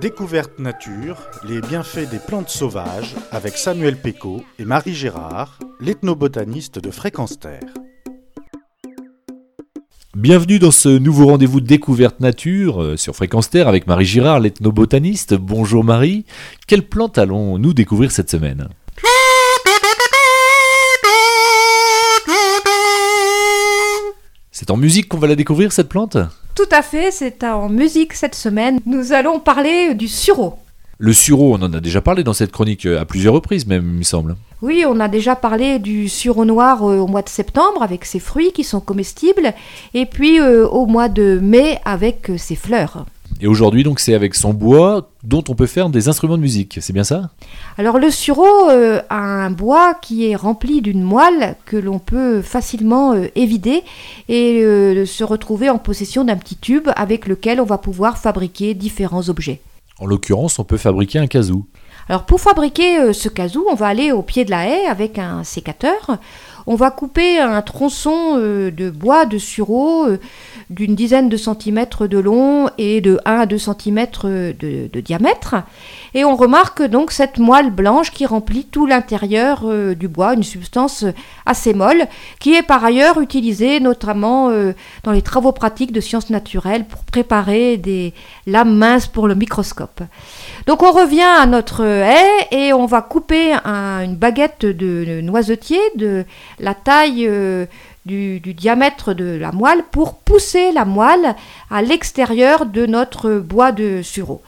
Découverte nature, les bienfaits des plantes sauvages avec Samuel Péco et Marie Gérard, l'ethnobotaniste de Fréquence Terre. Bienvenue dans ce nouveau rendez-vous de découverte nature euh, sur Fréquence Terre avec Marie Girard, l'ethnobotaniste. Bonjour Marie. Quelle plante allons-nous découvrir cette semaine? C'est en musique qu'on va la découvrir cette plante? Tout à fait, c'est en musique cette semaine. Nous allons parler du sureau. Le sureau, on en a déjà parlé dans cette chronique euh, à plusieurs reprises même, il me semble. Oui, on a déjà parlé du sureau noir euh, au mois de septembre avec ses fruits qui sont comestibles, et puis euh, au mois de mai avec ses fleurs. Et aujourd'hui, donc, c'est avec son bois dont on peut faire des instruments de musique, c'est bien ça? Alors le sureau a un bois qui est rempli d'une moelle que l'on peut facilement évider et se retrouver en possession d'un petit tube avec lequel on va pouvoir fabriquer différents objets. En l'occurrence, on peut fabriquer un kazoo. Alors pour fabriquer euh, ce kazoo, on va aller au pied de la haie avec un sécateur. On va couper un tronçon euh, de bois de sureau euh, d'une dizaine de centimètres de long et de 1 à 2 centimètres de, diamètre. Et on remarque donc cette moelle blanche qui remplit tout l'intérieur du bois, une substance assez molle, qui est par ailleurs utilisée notamment dans les travaux pratiques de sciences naturelles pour préparer des lames minces pour le microscope. Donc on revient à notre haie et on va couper une baguette de noisetier de la taille euh, du, diamètre de la moelle pour pousser la moelle à l'extérieur de notre bois de sureau.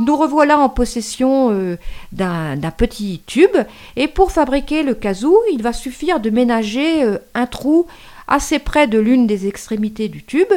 Nous revoilà en possession euh, d'un petit tube et pour fabriquer le kazoo, il va suffire de ménager euh, un trou assez près de l'une des extrémités du tube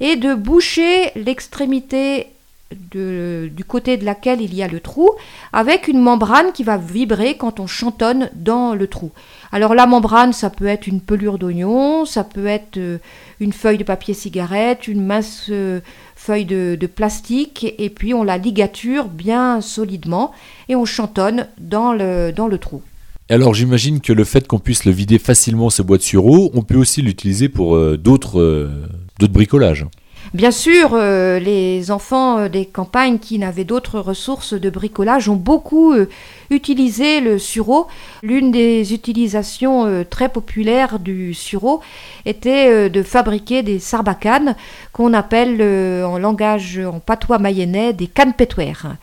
et de boucher l'extrémité du côté de laquelle il y a le trou, avec une membrane qui va vibrer quand on chantonne dans le trou. Alors la membrane, ça peut être une pelure d'oignon, ça peut être euh, une feuille de papier cigarette, une mince euh, feuille de, plastique, et puis on la ligature bien solidement et on chantonne dans le, dans le trou. Alors j'imagine que le fait qu'on puisse le vider facilement ce bois de sureau, on peut aussi l'utiliser pour euh, d'autres bricolages. Bien sûr, euh, les enfants euh, des campagnes qui n'avaient d'autres ressources de bricolage ont beaucoup euh, utilisé le sureau. L'une des utilisations très populaires du sureau était de fabriquer des sarbacanes qu'on appelle en langage en patois mayennais des cannes pétoires.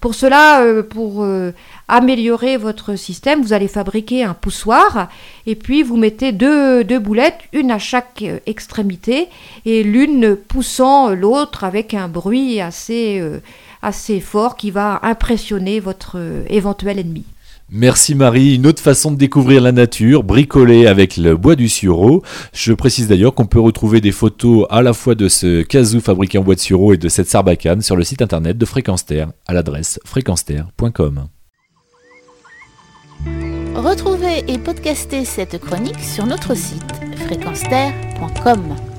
Pour cela, euh, pour euh, améliorer votre système, vous allez fabriquer un poussoir et puis vous mettez deux, boulettes, une à chaque euh, extrémité et l'une poussant l'autre avec un bruit assez, assez fort qui va impressionner votre éventuel ennemi. Merci Marie. Une autre façon de découvrir la nature, bricoler avec le bois du sureau. Je précise d'ailleurs qu'on peut retrouver des photos à la fois de ce casou fabriqué en bois de sureau et de cette sarbacane sur le site internet de Fréquence à l'adresse fréquenceterre.com. Retrouvez et podcastez cette chronique sur notre site fréquenceterre.com.